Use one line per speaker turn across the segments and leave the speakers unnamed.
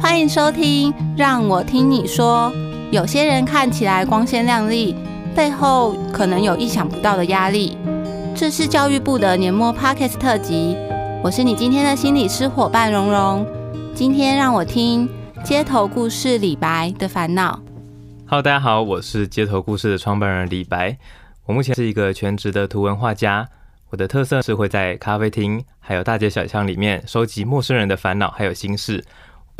欢迎收听，让我听你说。有些人看起来光鲜亮丽，背后可能有意想不到的压力。这是教育部的年末 Podcast 特辑，我是你今天的心理师伙伴蓉蓉。今天让我听街头故事李白的烦恼。
Hello，大家好，我是街头故事的创办人李白。我目前是一个全职的图文画家。我的特色是会在咖啡厅还有大街小巷里面收集陌生人的烦恼还有心事，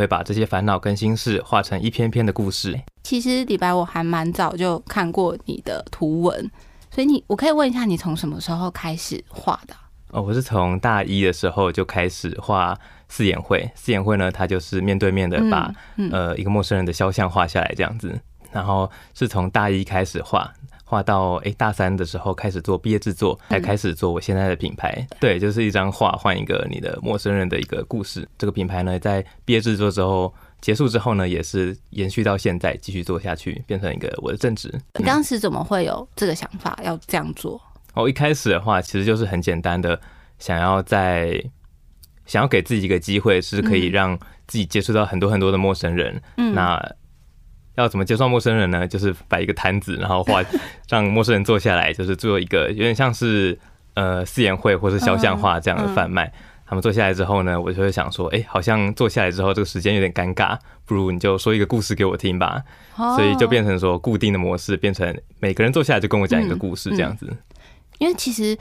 会把这些烦恼跟心事画成一篇篇的故事。
其实李白我还蛮早就看过你的图文，所以你我可以问一下，你从什么时候开始画的？
哦，我是从大一的时候就开始画四眼会。四眼会呢，它就是面对面的把、嗯嗯、呃一个陌生人的肖像画下来这样子，然后是从大一开始画。画到诶大三的时候开始做毕业制作，才开始做我现在的品牌。嗯、对，就是一张画换一个你的陌生人的一个故事。这个品牌呢，在毕业制作之后结束之后呢，也是延续到现在继续做下去，变成一个我的正职。
你当时怎么会有这个想法要这样做？
哦，一开始的话其实就是很简单的，想要在想要给自己一个机会，是可以让自己接触到很多很多的陌生人。嗯，那。要怎么介绍陌生人呢？就是摆一个摊子，然后画，让陌生人坐下来，就是做一个有点像是呃四言会或是肖像画这样的贩卖。嗯嗯、他们坐下来之后呢，我就会想说，哎、欸，好像坐下来之后这个时间有点尴尬，不如你就说一个故事给我听吧。哦、所以就变成说固定的模式，变成每个人坐下来就跟我讲一个故事这样子。
因为其实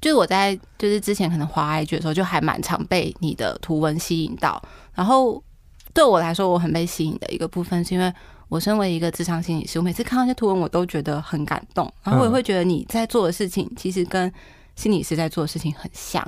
就是我在就是之前可能滑 IG 的时候，就还蛮常被你的图文吸引到。然后对我来说，我很被吸引的一个部分是因为。我身为一个智商心理师，我每次看到这些图文，我都觉得很感动。然后我也会觉得你在做的事情，其实跟心理师在做的事情很像。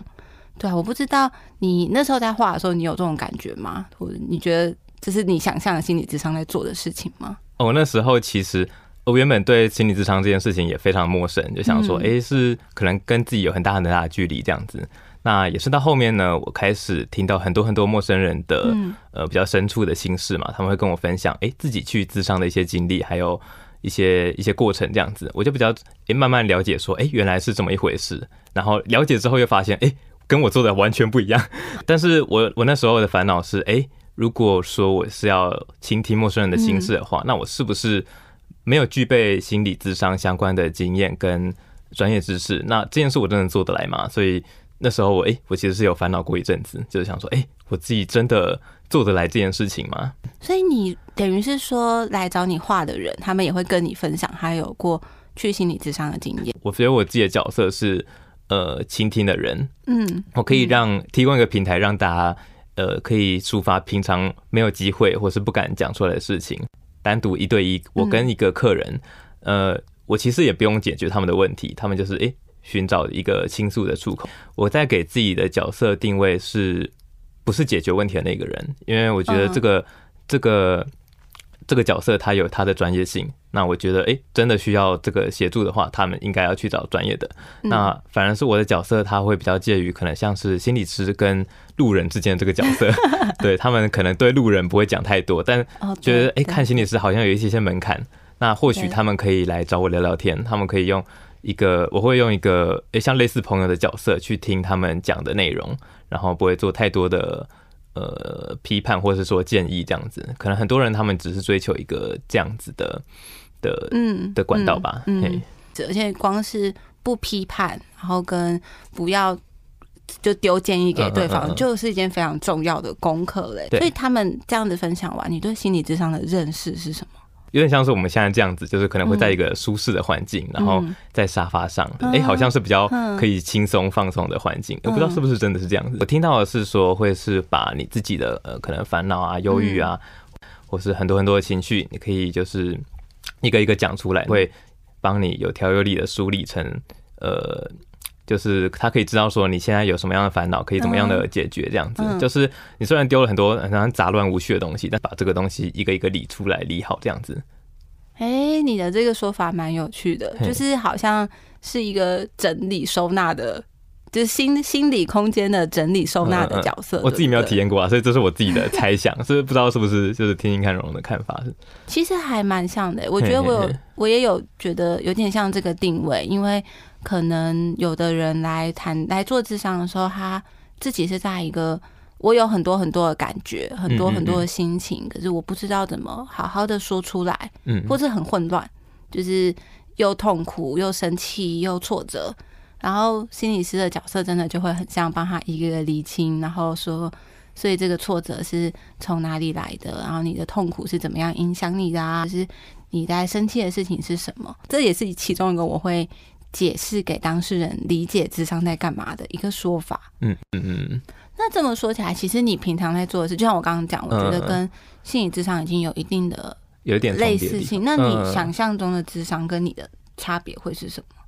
对啊，我不知道你那时候在画的时候，你有这种感觉吗？或者你觉得这是你想象的心理智商在做的事情吗？
哦，那时候其实我原本对心理智商这件事情也非常陌生，就想说，哎、嗯，是可能跟自己有很大很大的距离这样子。那也是到后面呢，我开始听到很多很多陌生人的、嗯、呃比较深处的心事嘛，他们会跟我分享，哎、欸，自己去自伤的一些经历，还有一些一些过程这样子，我就比较哎、欸、慢慢了解说，哎、欸，原来是这么一回事。然后了解之后又发现，哎、欸，跟我做的完全不一样。但是我我那时候的烦恼是，哎、欸，如果说我是要倾听陌生人的心事的话，嗯、那我是不是没有具备心理智商相关的经验跟专业知识？那这件事我真的做得来吗？所以。那时候我哎、欸，我其实是有烦恼过一阵子，就是想说，哎、欸，我自己真的做得来这件事情吗？
所以你等于是说，来找你画的人，他们也会跟你分享他有过去心理智商的经验。
我觉得我自己的角色是呃倾听的人，嗯，我可以让提供一个平台，让大家呃可以抒发平常没有机会或是不敢讲出来的事情，单独一对一，我跟一个客人，呃，我其实也不用解决他们的问题，他们就是哎。欸寻找一个倾诉的出口。我在给自己的角色定位是，不是解决问题的那个人？因为我觉得这个这个这个角色他有他的专业性。那我觉得，诶，真的需要这个协助的话，他们应该要去找专业的。那反而是我的角色，他会比较介于可能像是心理师跟路人之间的这个角色。对，他们可能对路人不会讲太多，但觉得诶，看心理师好像有一些些门槛。那或许他们可以来找我聊聊天，他们可以用。一个我会用一个诶，像类似朋友的角色去听他们讲的内容，然后不会做太多的呃批判或者是说建议这样子。可能很多人他们只是追求一个这样子的的嗯的管道吧。嗯，嗯而
且光是不批判，然后跟不要就丢建议给对方，嗯嗯嗯就是一件非常重要的功课嘞。所以他们这样子分享完，你对心理智商的认识是什么？
有点像是我们现在这样子，就是可能会在一个舒适的环境，然后在沙发上，哎，好像是比较可以轻松放松的环境。我不知道是不是真的是这样子。我听到的是说，会是把你自己的呃可能烦恼啊、忧郁啊，或是很多很多的情绪，你可以就是一个一个讲出来，会帮你有条有理的梳理成呃。就是他可以知道说你现在有什么样的烦恼，可以怎么样的解决这样子。嗯、就是你虽然丢了很多很杂乱无序的东西，但把这个东西一个一个理出来，理好这样子。
哎、欸，你的这个说法蛮有趣的，就是好像是一个整理收纳的，就是心心理空间的整理收纳的角色。我
自己没有体验过啊，所以这是我自己的猜想，所以不知道是不是就是听听看蓉蓉的看法是。
其实还蛮像的，我觉得我有我也有觉得有点像这个定位，因为。可能有的人来谈来做智商的时候，他自己是在一个我有很多很多的感觉，很多很多的心情，可是我不知道怎么好好的说出来，嗯，或者很混乱，就是又痛苦又生气又挫折，然后心理师的角色真的就会很像帮他一个个厘清，然后说，所以这个挫折是从哪里来的，然后你的痛苦是怎么样影响你的啊？就是你在生气的事情是什么？这也是其中一个我会解释给当事人理解智商在干嘛的一个说法。嗯嗯嗯。那这么说起来，其实你平常在做的事，就像我刚刚讲，我觉得跟心理智商已经有一定的有点类似性。那你想象中的智商跟你的差别会是什么？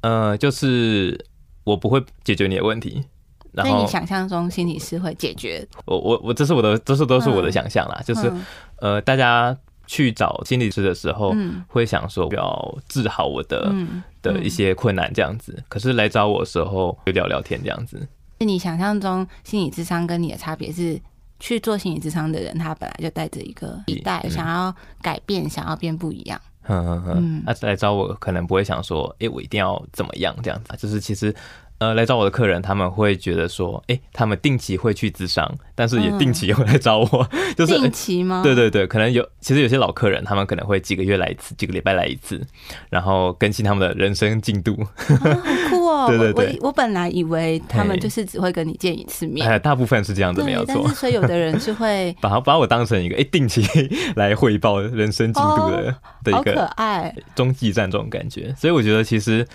呃，就是我不会解决你的问题。那
你想象中心理师会解决？
我我我，这是我的，这是都是我的想象啦。就是呃，大家去找心理师的时候，会想说要治好我的的一些困难这样子。可是来找我的时候，就聊聊天这样子。
是你想象中心理智商跟你的差别是，去做心理智商的人，他本来就带着一个期待，想要改变，想要变不一样。
嗯嗯嗯。那来找我，可能不会想说，哎、欸，我一定要怎么样这样子，就是其实。呃，来找我的客人，他们会觉得说，哎、欸，他们定期会去咨商，但是也定期会来找我，嗯、就是
定期吗？
对对对，可能有，其实有些老客人，他们可能会几个月来一次，几个礼拜来一次，然后更新他们的人生进度。
啊、好酷哦！对对对，我我本来以为他们就是只会跟你见一次面，
哎，大部分是这样子，没有错。
但是所以有的人是会
把把我当成一个哎、欸，定期 来汇报人生进度的、哦、的一个可爱中继站这种感觉，所以我觉得其实。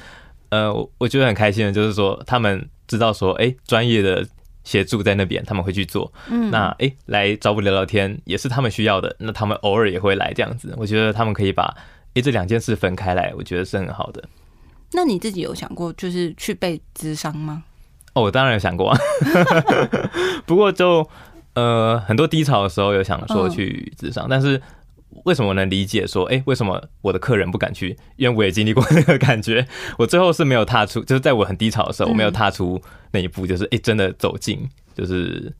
呃，我觉得很开心的，就是说他们知道说，哎，专业的协助在那边，他们会去做。嗯，那哎，来找我聊聊天也是他们需要的，那他们偶尔也会来这样子。我觉得他们可以把哎这两件事分开来，我觉得是很好的。
那你自己有想过就是去被咨商吗？
哦，我当然有想过啊，不过就呃很多低潮的时候有想说去咨商，嗯，但是。为什么能理解说，哎、欸，为什么我的客人不敢去？因为我也经历过那个感觉。我最后是没有踏出，就是在我很低潮的时候，我没有踏出那一步，就是哎、欸，真的走进，就是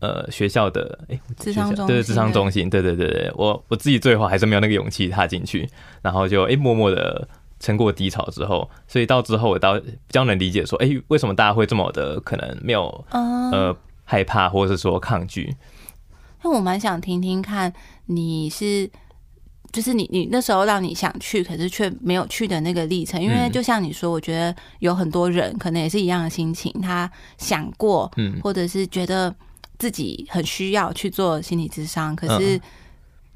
呃学校的哎，
咨商中心，
对，咨商中心，对对对对，我我自己最后还是没有那个勇气踏进去，然后就哎、欸，默默的撑过低潮之后，所以到之后我到比较能理解说，哎、欸，为什么大家会这么的可能没有呃害怕，或者是说抗拒？
那我蛮想听听看，你是就是你你那时候让你想去，可是却没有去的那个历程。因为就像你说，我觉得有很多人可能也是一样的心情，他想过，嗯或者是觉得自己很需要去做心理智商，可是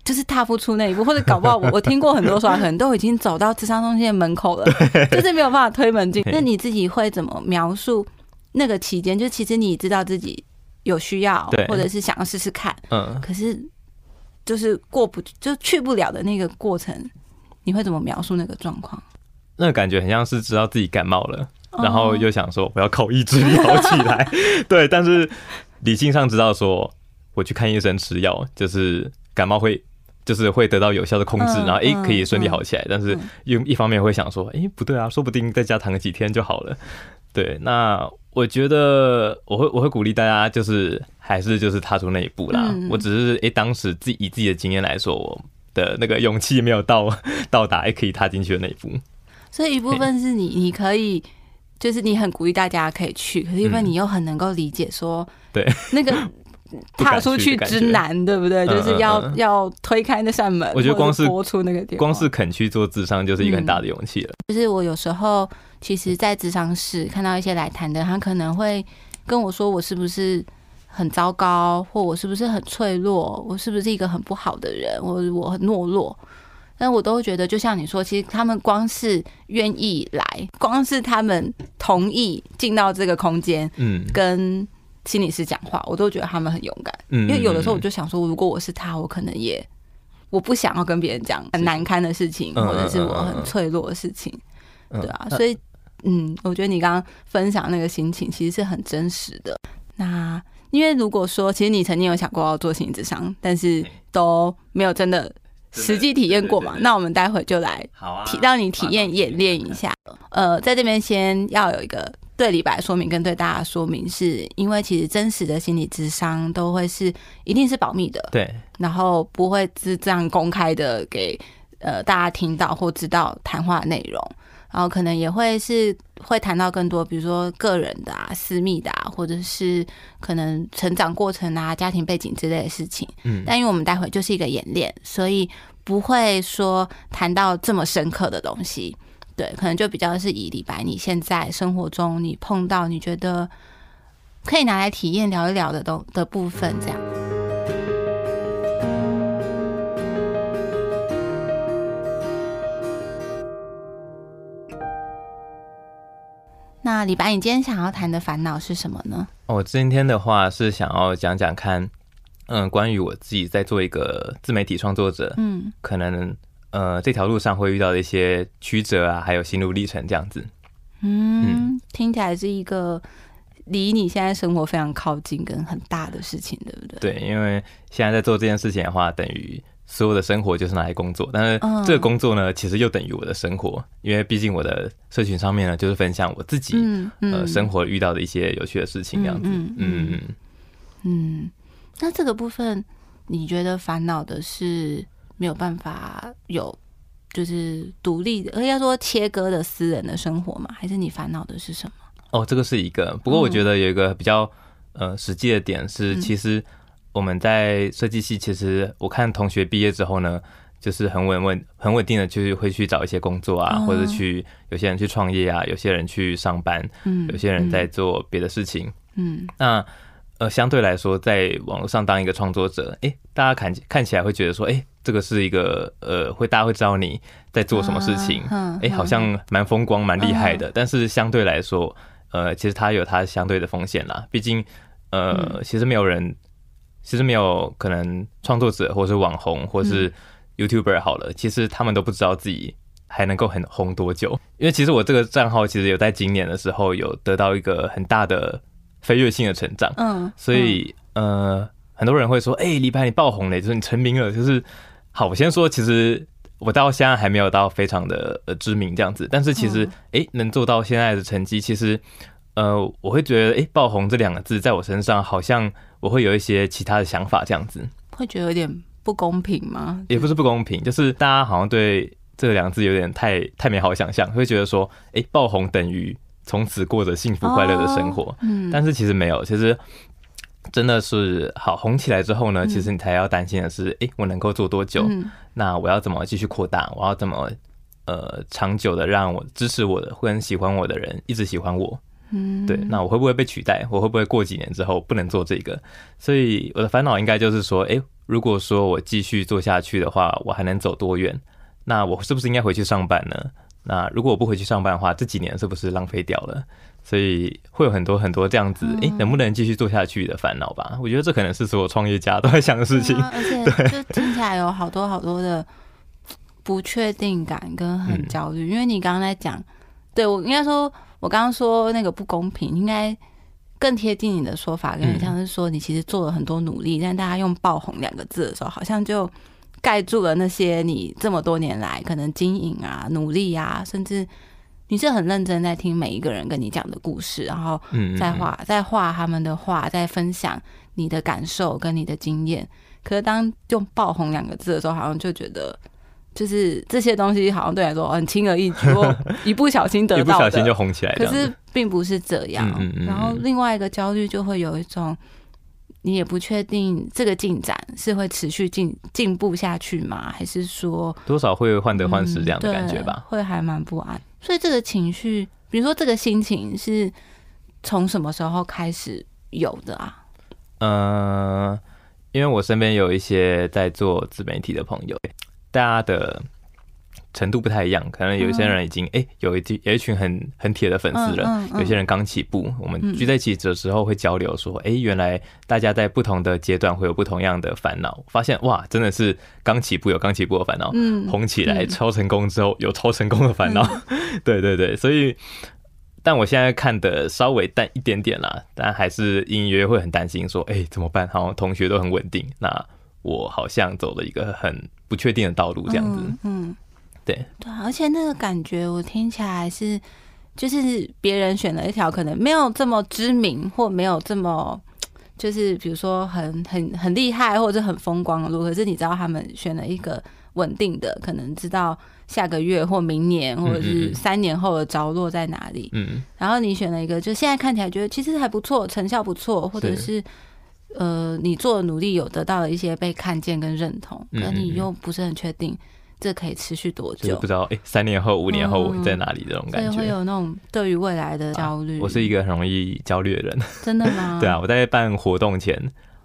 就是踏不出那一步，或者搞不好我我听过很多说法，可能都已经走到智商中心的门口了，就是没有办法推门进。那你自己会怎么描述那个期间？就其实你知道自己。有需要，或者是想要试试看，嗯，可是就是过不就去不了的那个过程，你会怎么描述那个状况？
那感觉很像是知道自己感冒了，然后又想说我要靠意志力好起来，对，但是理性上知道说我去看医生吃药，就是感冒会就是会得到有效的控制，然后哎可以顺利好起来，但是又一方面会想说，哎不对啊，说不定在家躺个几天就好了，对，那。我觉得我会我会鼓励大家，就是还是就是踏出那一步啦。嗯、我只是诶、欸，当时自己以自己的经验来说，我的那个勇气没有到 到达诶可以踏进去的那一步。
所以一部分是你 你可以，就是你很鼓励大家可以去，可是因为你又很能够理解说，对那个。踏出去之难，对不对？就是要要推开那扇门，
我觉得光是
播出那个电话，
光是肯去做智商，就是一个很大的勇气了。
就是我有时候，其实，在智商室看到一些来谈的，他可能会跟我说，我是不是很糟糕，或我是不是很脆弱，我是不是一个很不好的人，我我很懦弱。但我都会觉得，就像你说，其实他们光是愿意来，光是他们同意进到这个空间，嗯，跟。心理师讲话，我都觉得他们很勇敢。因为有的时候我就想说，如果我是他，我可能也我不想要跟别人讲很难堪的事情，或者是我很脆弱的事情，对啊。所以，嗯，我觉得你刚刚分享那个心情其实是很真实的。那因为如果说，其实你曾经有想过要做心理智商，但是都没有真的实际体验过嘛？那我们待会就来体让你体验演练一下。呃，在这边先要有一个。对李白说明跟对大家说明，是因为其实真实的心理智商都会是一定是保密的，对，然后不会是这样公开的给呃大家听到或知道谈话内容。然后可能也会是会谈到更多，比如说个人的啊、私密的啊，或者是可能成长过程啊、家庭背景之类的事情。嗯，但因为我们待会就是一个演练，所以不会说谈到这么深刻的东西。对，可能就比较是以李白你现在生活中你碰到你觉得可以拿来体验聊一聊的东的部分这样。那李白，你今天想要谈的烦恼是什么呢？
我今天的话是想要讲讲看，嗯，关于我自己在做一个自媒体创作者，嗯，可能。呃，这条路上会遇到的一些曲折啊，还有心路历程这样子。
嗯，嗯，听起来是一个离你现在生活非常靠近跟很大的事情，对不对？
对，因为现在在做这件事情的话，等于所有的生活就是拿来工作，但是这个工作呢，其实又等于我的生活，因为毕竟我的社群上面呢，就是分享我自己、嗯嗯、呃生活遇到的一些有趣的事情这样子。嗯嗯嗯，
嗯。那这个部分，你觉得烦恼的是？没有办法有，就是独立的，而要说切割的私人的生活嘛？还是你烦恼的是什么？
哦，这个是一个。不过我觉得有一个比较呃实际的点是，其实我们在设计系，其实我看同学毕业之后呢，就是很稳稳、很稳定的，就是会去找一些工作啊，或者去有些人去创业啊，有些人去上班，嗯，有些人在做别的事情，嗯，那。呃，相对来说，在网络上当一个创作者，哎、欸，大家看看起来会觉得说，哎、欸，这个是一个呃，会大家会知道你在做什么事情，哎、欸，好像蛮风光、蛮厉害的。但是相对来说，呃，其实它有它相对的风险啦。毕竟，呃，其实没有人，其实没有可能创作者或是网红或是 YouTuber 好了，其实他们都不知道自己还能够很红多久。因为其实我这个账号其实有在今年的时候有得到一个很大的。飞跃性的成长，嗯，所以呃，很多人会说，哎、欸，李白你爆红了，就是你成名了，就是好。我先说，其实我到现在还没有到非常的呃知名这样子，但是其实哎、欸，能做到现在的成绩，其实呃，我会觉得哎、欸，爆红这两个字在我身上，好像我会有一些其他的想法这样子，
会觉得有点不公平吗？
也不是不公平，就是大家好像对这两个字有点太太美好想象，会觉得说，哎、欸，爆红等于。从此过着幸福快乐的生活，嗯，但是其实没有，其实真的是好红起来之后呢，其实你才要担心的是，哎，我能够做多久？那我要怎么继续扩大？我要怎么呃长久的让我支持我的或者喜欢我的人一直喜欢我？嗯，对，那我会不会被取代？我会不会过几年之后不能做这个？所以我的烦恼应该就是说，哎，如果说我继续做下去的话，我还能走多远？那我是不是应该回去上班呢？那如果我不回去上班的话，这几年是不是浪费掉了？所以会有很多很多这样子，诶、欸，能不能继续做下去的烦恼吧？我觉得这可能是所有创业家都在想的事情。
而且，就听起来有好多好多的 不确定感跟很焦虑。因为你刚刚在讲，对，我应该说，我刚刚说那个不公平，应该更贴近你的说法，跟像是说你其实做了很多努力，但大家用爆红两个字的时候，好像就。盖住了那些你这么多年来可能经营啊、努力啊，甚至你是很认真在听每一个人跟你讲的故事，然后再画、再画他们的画，再分享你的感受跟你的经验。可是当用“爆红”两个字的时候，好像就觉得就是这些东西好像对你来说很轻而易举，一不小心得到，一不
小心就红起来。
可是并不是这样。然后另外一个焦虑就会有一种。你也不确定这个进展是会持续进进步下去吗？还是说
多少会患得患失这样的感觉吧？
嗯、会还蛮不安。所以这个情绪，比如说这个心情，是从什么时候开始有的啊？
嗯、呃，因为我身边有一些在做自媒体的朋友，大家的。程度不太一样，可能有些人已经哎、嗯欸，有一有一群很很铁的粉丝了，嗯嗯嗯、有些人刚起步。我们聚在一起的时候会交流说，哎、欸，原来大家在不同的阶段会有不同样的烦恼。发现哇，真的是刚起步有刚起步的烦恼，嗯，红起来超成功之后有超成功的烦恼。嗯、对对对，所以，但我现在看的稍微淡一点点啦，但还是隐约会很担心说，哎、欸，怎么办？好像同学都很稳定，那我好像走了一个很不确定的道路，这样子，嗯。嗯对
对，而且那个感觉我听起来是，就是别人选了一条可能没有这么知名或没有这么就是比如说很很很厉害或者很风光的路，可是你知道他们选了一个稳定的，可能知道下个月或明年或者是三年后的着落在哪里。嗯，然后你选了一个，就现在看起来觉得其实还不错，成效不错，或者是呃你做的努力有得到了一些被看见跟认同，可你又不是很确定。这可以持续多久？
不知道哎、欸，三年后、五年后我在哪里？这种感
觉，会有那种对于未来的焦虑、啊。
我是一个很容易焦虑的人，
真的吗？
对啊，我在办活动前，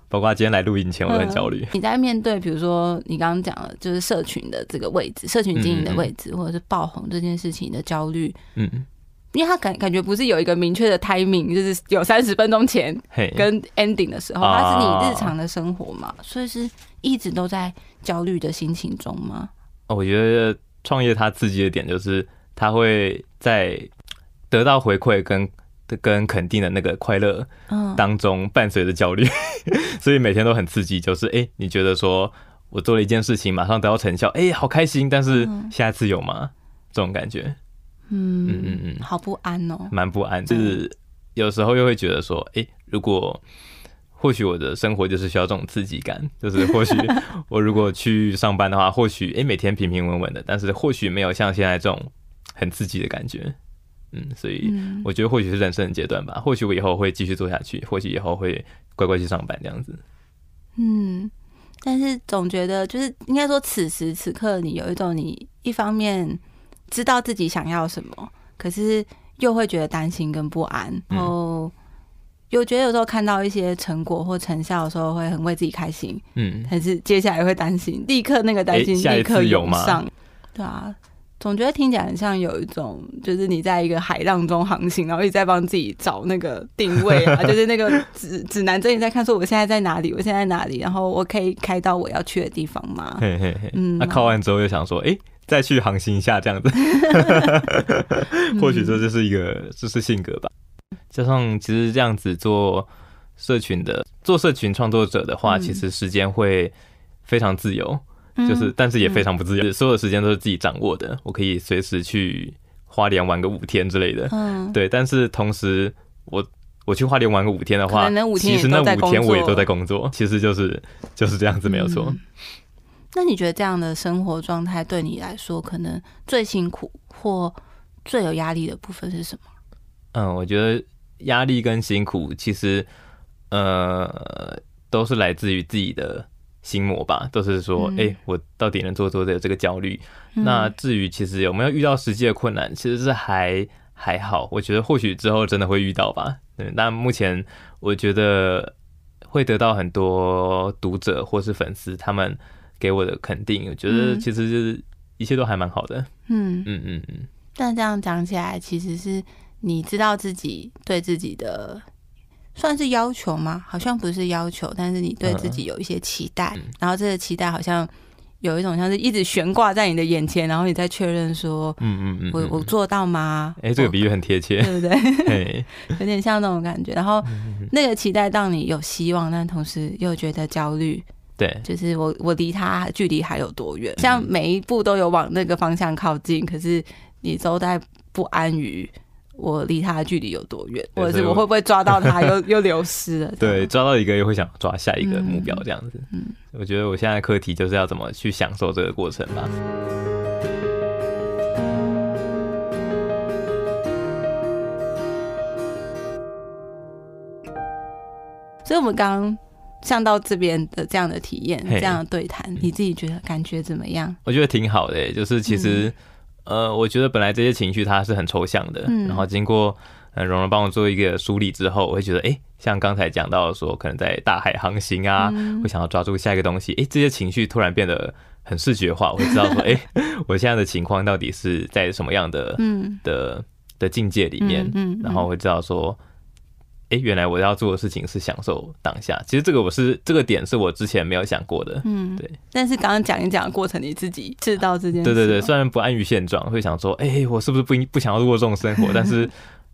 包括今天来录音前，我都很焦虑、嗯。
你在面对，比如说你刚刚讲的，就是社群的这个位置，社群经营的位置，嗯嗯或者是爆红这件事情的焦虑，嗯，因为他感感觉不是有一个明确的 timing，就是有三十分钟前跟 ending 的时候，它是你日常的生活嘛，所以是一直都在焦虑的心情中吗？
我觉得创业它刺激的点就是，它会在得到回馈跟跟肯定的那个快乐当中伴随着焦虑，所以每天都很刺激。就是哎，你觉得说我做了一件事情，马上得到成效，哎，好开心。但是下次有吗？这种感觉，
嗯嗯嗯，好不安哦，
蛮不安。就是有时候又会觉得说，哎，如果。或许我的生活就是需要这种刺激感，就是或许 我如果去上班的话，或许诶每天平平稳稳的，但是或许没有像现在这种很刺激的感觉，嗯，所以我觉得或许是人生的阶段吧，或许我以后会继续做下去，或许以后会乖乖去上班这样子，
嗯，但是总觉得就是应该说此时此刻你有一种你一方面知道自己想要什么，可是又会觉得担心跟不安，然后。有觉得有时候看到一些成果或成效的时候，会很为自己开心，嗯，但是接下来会担心，立刻那个担心立刻涌上，对啊，总觉得听起来很像有一种，就是你在一个海浪中航行，然后一直在帮自己找那个定位啊，就是那个指指南针，你在看说我现在在哪里，我现在在哪里，然后我可以开到我要去的地方吗？嘿嘿嘿，嗯，
那靠完之后又想说，哎、欸，再去航行一下这样子 或许这就是一个，这是性格吧。加上其实这样子做社群的，做社群创作者的话，其实时间会非常自由，就是但是也非常不自由，所有的时间都是自己掌握的。我可以随时去花莲玩个五天之类的，嗯对。但是同时，我我去花莲玩个五天的话，其实那五天我也都在工作，其实就是就是这样子，没有错。
那你觉得这样的生活状态对你来说，可能最辛苦或最有压力的部分是什么？
嗯，我觉得压力跟辛苦其实，呃，都是来自于自己的心魔吧。都是说，哎、欸，我到底能做多久？这个焦虑。嗯、那至于其实有没有遇到实际的困难，其实是还还好。我觉得或许之后真的会遇到吧。对，那目前我觉得会得到很多读者或是粉丝他们给我的肯定。我觉得其实就是一切都还蛮好的。嗯嗯嗯嗯。
但这样讲起来，其实是。你知道自己对自己的算是要求吗？好像不是要求，但是你对自己有一些期待，嗯、然后这个期待好像有一种像是一直悬挂在你的眼前，然后你在确认说，嗯嗯嗯，我我做到吗？
哎、欸，这个比喻很贴切，
对不对？有点像那种感觉。然后那个期待让你有希望，但同时又觉得焦虑。
对，
就是我我离他距离还有多远？像每一步都有往那个方向靠近，可是你都在不安于。我离他的距离有多远，或者是我会不会抓到他 又又流失了？
对，抓到一个又会想抓下一个目标，这样子。嗯，我觉得我现在的课题就是要怎么去享受这个过程吧。
所以，我们刚刚上到这边的这样的体验，这样的对谈，你自己觉得感觉怎么样？
我觉得挺好的、欸，就是其实。呃，我觉得本来这些情绪它是很抽象的，嗯、然后经过呃蓉蓉帮我做一个梳理之后，我会觉得，哎，像刚才讲到说，可能在大海航行啊，嗯、会想要抓住下一个东西，哎，这些情绪突然变得很视觉化，我会知道说，哎，我现在的情况到底是在什么样的、嗯、的的境界里面，然后会知道说。哎，原来我要做的事情是享受当下。其实这个我是这个点是我之前没有想过的。嗯，对。
但是刚刚讲一讲的过程，你自己知道这件事。
对对对，虽然不安于现状，会想说，哎，我是不是不应不想要过这种生活？但是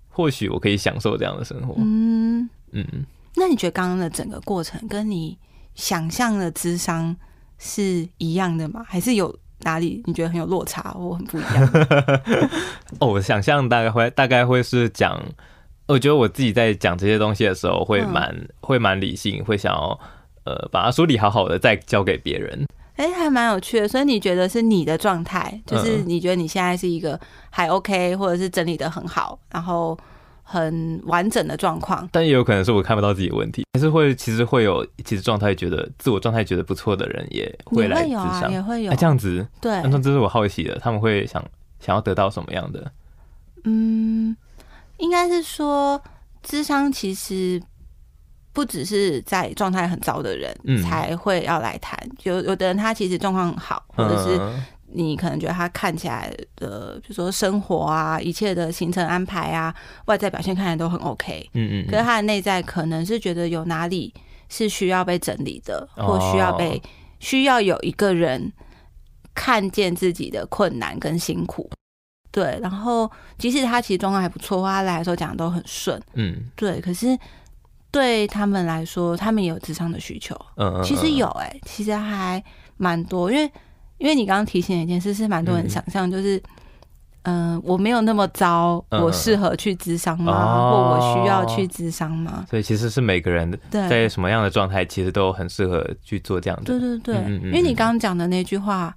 或许我可以享受这样的生活。嗯
嗯。那你觉得刚刚的整个过程跟你想象的智商是一样的吗？还是有哪里你觉得很有落差或很不一样？
哦，我想象大概会大概会是讲。我觉得我自己在讲这些东西的时候会蛮，会蛮、
嗯、
会蛮理性，会想要呃把它梳理好好的再交给别人。
哎、欸，还蛮有趣的。所以你觉得是你的状态，就是你觉得你现在是一个还 OK，或者是整理的很好，然后很完整的状况。
但也有可能是我看不到自己的问题，还是会其实会有其实状态觉得自我状态觉得不错的人也会来咨商，
啊，也会有。
这样子，
对，
那这是我好奇的，他们会想想要得到什么样的？
嗯，应该是说，智商其实。不只是在状态很糟的人才会要来谈，嗯，有有的人他其实状况很好，或者是你可能觉得他看起来的，比如说生活啊，一切的行程安排啊，外在表现看起来都很 OK，嗯嗯，可是他的内在可能是觉得有哪里是需要被整理的，或需要被需要有一个人看见自己的困难跟辛苦，对，然后即使他其实状况还不错，他来的时候讲的都很顺，嗯，对，可是。对他们来说，他们也有智商的需求。嗯，嗯，嗯，其实有哎、欸，其实还蛮多，因为因为你刚刚提醒的一件事，是蛮多人想象，就是嗯、呃，我没有那么糟，嗯、我适合去智商吗？哦、或我需要去智商吗？
所以其实是每个人在什么样的状态，其实都很适合去做这样的。
对对对，嗯嗯嗯，因为你刚刚讲的那句话，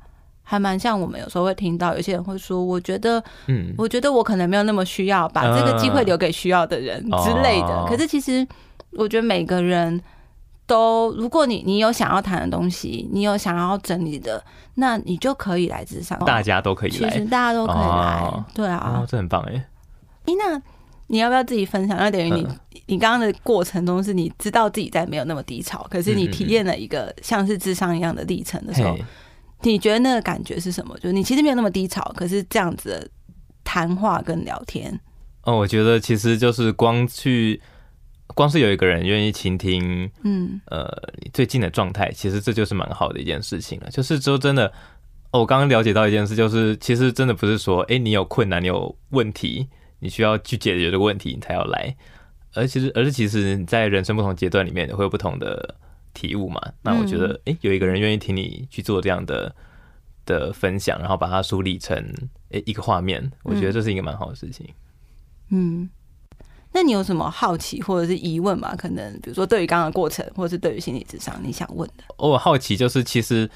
还蛮像我们有时候会听到有些人会说，我觉得，嗯，我觉得我可能没有那么需要，把这个机会留给需要的人之类的。嗯、可是其实。我觉得每个人都，如果你你有想要谈的东西，你有想要整理的，那你就可以来智商。
大家都可以来，
其实大家都可以来，哦、对啊，
哦、这很棒哎。
哎，那你要不要自己分享？那等于你、嗯、你刚刚的过程中，是你知道自己在没有那么低潮，可是你体验了一个像是智商一样的历程的时候，你觉得那个感觉是什么？就是你其实没有那么低潮，可是这样子的谈话跟聊天，
哦，我觉得其实就是光去。光是有一个人愿意倾听，嗯，呃，你最近的状态，其实这就是蛮好的一件事情了。就是说真的，哦，我刚刚了解到一件事，就是其实真的不是说，哎，你有困难，你有问题，你需要去解决这个问题，你才要来。而其实，而是其实你在人生不同阶段里面会有不同的体悟嘛。那我觉得，哎，有一个人愿意听你去做这样的的分享，然后把它梳理成诶一个画面，我觉得这是一个蛮好的事情。
嗯。那你有什么好奇或者是疑问吗？可能比如说对于刚刚的过程，或者是对于心理智商，你想问的？
我好奇就是，其实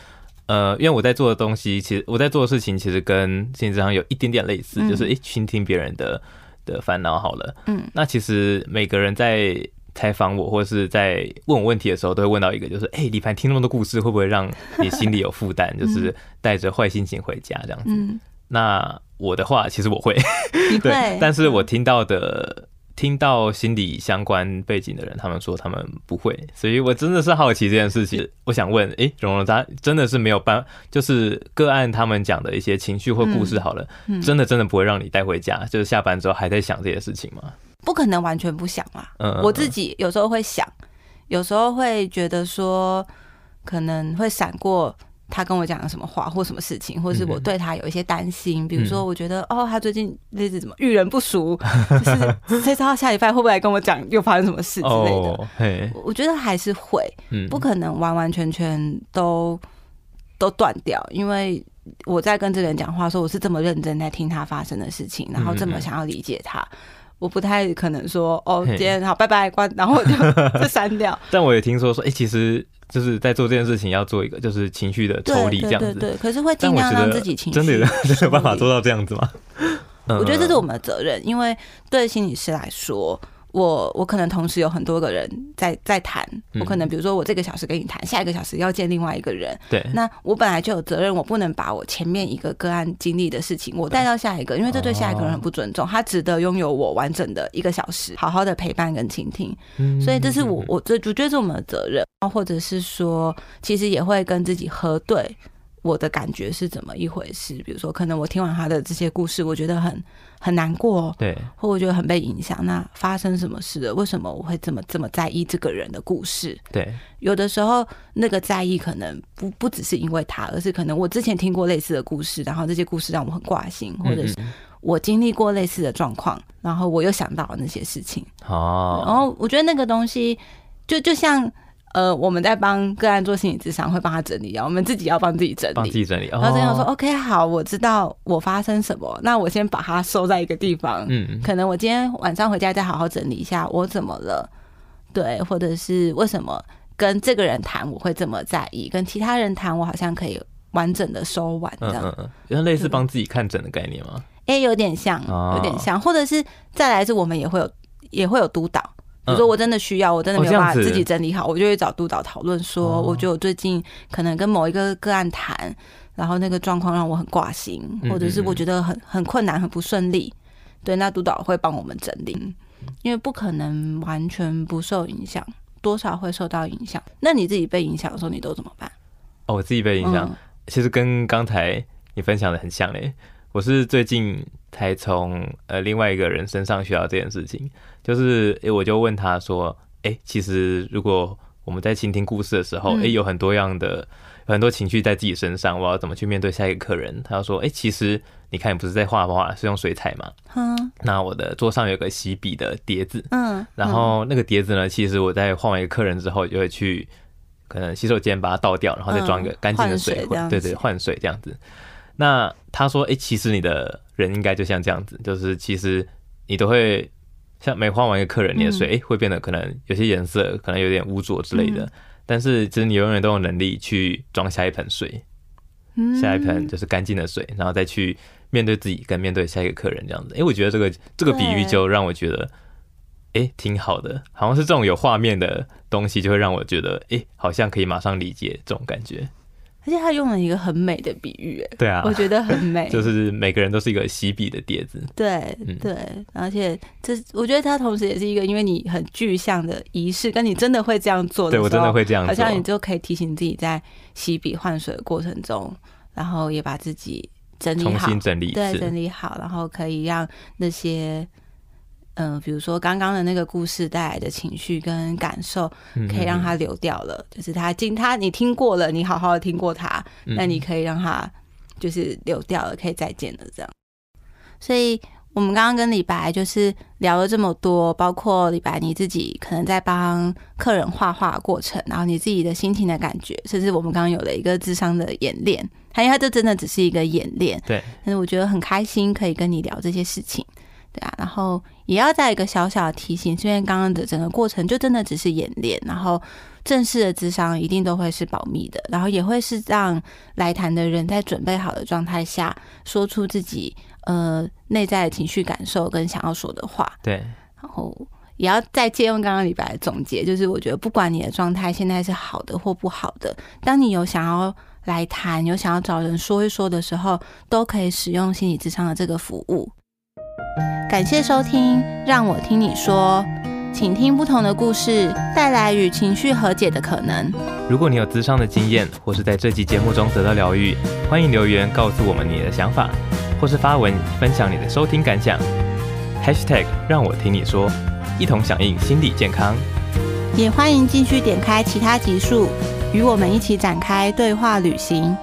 呃，因为我在做的东西，其实我在做的事情，其实跟心理智商有一点点类似，嗯、就是诶，倾听别人的的烦恼好了。嗯，那其实每个人在采访我或者是在问我问题的时候，都会问到一个，就是哎，李凡听那么多故事，会不会让你心里有负担？就是带着坏心情回家这样子。嗯，那我的话，其实我会，对，但是我听到的。听到心理相关背景的人，他们说他们不会，所以我真的是好奇这件事情。我想问，诶，蓉蓉，他真的是没有办，就是个案他们讲的一些情绪或故事，好了，嗯嗯、真的真的不会让你带回家，就是下班之后还在想这些事情吗？
不可能完全不想嘛。我自己有时候会想，有时候会觉得说可能会闪过。他跟我讲的什么话，或什么事情，或是我对他有一些担心，嗯、比如说我觉得、嗯、哦，他最近日子怎么遇人不淑，就是谁知道下礼拜会不会来跟我讲又发生什么事之类的。哦、嘿我觉得还是会，不可能完完全全都都断掉，因为我在跟这个人讲话的时候，我是这么认真在听他发生的事情，然后这么想要理解他，嗯、我不太可能说哦，今天好，拜拜，关，然后就 就删掉。
但我也听说说，哎、欸，其实。就是在做这件事情，要做一个就是情绪的抽离这样子。对，对，对，对，可
是会尽量让自己情绪
真的 真的有办法做到这样子吗？
我觉得这是我们的责任，因为对心理师来说。我我可能同时有很多个人在在谈，我可能比如说我这个小时跟你谈，下一个小时要见另外一个人。对，那我本来就有责任，我不能把我前面一个个案经历的事情，我带到下一个，因为这对下一个人很不尊重。他值得拥有我完整的一个小时，好好的陪伴跟倾听。所以这是我我这我觉得是我们的责任，或者是说，其实也会跟自己核对。我的感觉是怎么一回事？比如说，可能我听完他的这些故事，我觉得很很难过，对，或我觉得很被影响。那发生什么事了？为什么我会这么这么在意这个人的故事？对，有的时候那个在意可能不不只是因为他，而是可能我之前听过类似的故事，然后这些故事让我很挂心，或者是我经历过类似的状况，然后我又想到了那些事情。哦，然后我觉得那个东西就就像。呃，我们在帮个案做心理咨商，会帮他整理啊，我们自己要帮自己整理，
帮自己整理。
然后这样说、哦、，OK，好，我知道我发生什么，那我先把它收在一个地方。嗯，可能我今天晚上回家再好好整理一下，我怎么了？对，或者是为什么跟这个人谈我会这么在意，跟其他人谈我好像可以完整的收完这样。嗯嗯
嗯，类似帮自己看诊的概念吗？
哎、欸，有点像，有点像，或者是再来是，我们也会有也会有督导。比如说我真的需要，我真的没有办法自己整理好，我就会找督导讨论说，我觉得我最近可能跟某一个个案谈，然后那个状况让我很挂心，或者是我觉得很很困难、很不顺利，对，那督导会帮我们整理，因为不可能完全不受影响，多少会受到影响。那你自己被影响的时候，你都怎么办？
哦，我自己被影响，其实跟刚才你分享的很像嘞。我是最近才从呃另外一个人身上学到这件事情，就是诶，我就问他说，诶，其实如果我们在倾听故事的时候，诶，有很多样的很多情绪在自己身上，我要怎么去面对下一个客人？他就说，诶，其实你看，你不是在画画，是用水彩嘛？嗯。那我的桌上有个洗笔的碟子，嗯，然后那个碟子呢，其实我在换完一个客人之后，就会去可能洗手间把它倒掉，然后再装一个干净的水，对对，换水这样子。那他说：“哎、欸，其实你的人应该就像这样子，就是其实你都会像每换完一个客人，你的水哎、嗯欸、会变得可能有些颜色可能有点污浊之类的，嗯、但是其实你永远都有能力去装下一盆水，嗯、下一盆就是干净的水，然后再去面对自己跟面对下一个客人这样子。哎、欸，我觉得这个这个比喻就让我觉得哎、欸、挺好的，好像是这种有画面的东西，就会让我觉得哎、欸、好像可以马上理解这种感觉。”
而且他用了一个很美的比喻，哎，
对啊，
我觉得很美，
就是每个人都是一个洗笔的碟子，
对对，而且这我觉得他同时也是一个，因为你很具象的仪式，跟你真的会这样做的时候，
对我真的会这样做，
好像你就可以提醒自己在洗笔换水的过程中，然后也把自己整理好，
重新整理，
对，整理好，然后可以让那些。嗯、呃，比如说刚刚的那个故事带来的情绪跟感受，可以让它流掉了。就是他经他你听过了，你好好的听过他，那、嗯、你可以让他就是流掉了，可以再见了这样。所以我们刚刚跟李白就是聊了这么多，包括李白你自己可能在帮客人画画过程，然后你自己的心情的感觉，甚至我们刚刚有了一个智商的演练，他因为他这真的只是一个演练，
对。
但是我觉得很开心可以跟你聊这些事情。对啊，然后也要再一个小小的提醒，因为刚刚的整个过程就真的只是演练，然后正式的智商一定都会是保密的，然后也会是让来谈的人在准备好的状态下说出自己呃内在的情绪感受跟想要说的话。
对，
然后也要再借用刚刚李白的总结，就是我觉得不管你的状态现在是好的或不好的，当你有想要来谈、有想要找人说一说的时候，都可以使用心理智商的这个服务。感谢收听，让我听你说，请听不同的故事，带来与情绪和解的可能。
如果你有咨商的经验，或是在这集节目中得到疗愈，欢迎留言告诉我们你的想法，或是发文分享你的收听感想。Hashtag 让我听你说，一同响应心理健康。
也欢迎继续点开其他集数，与我们一起展开对话旅行。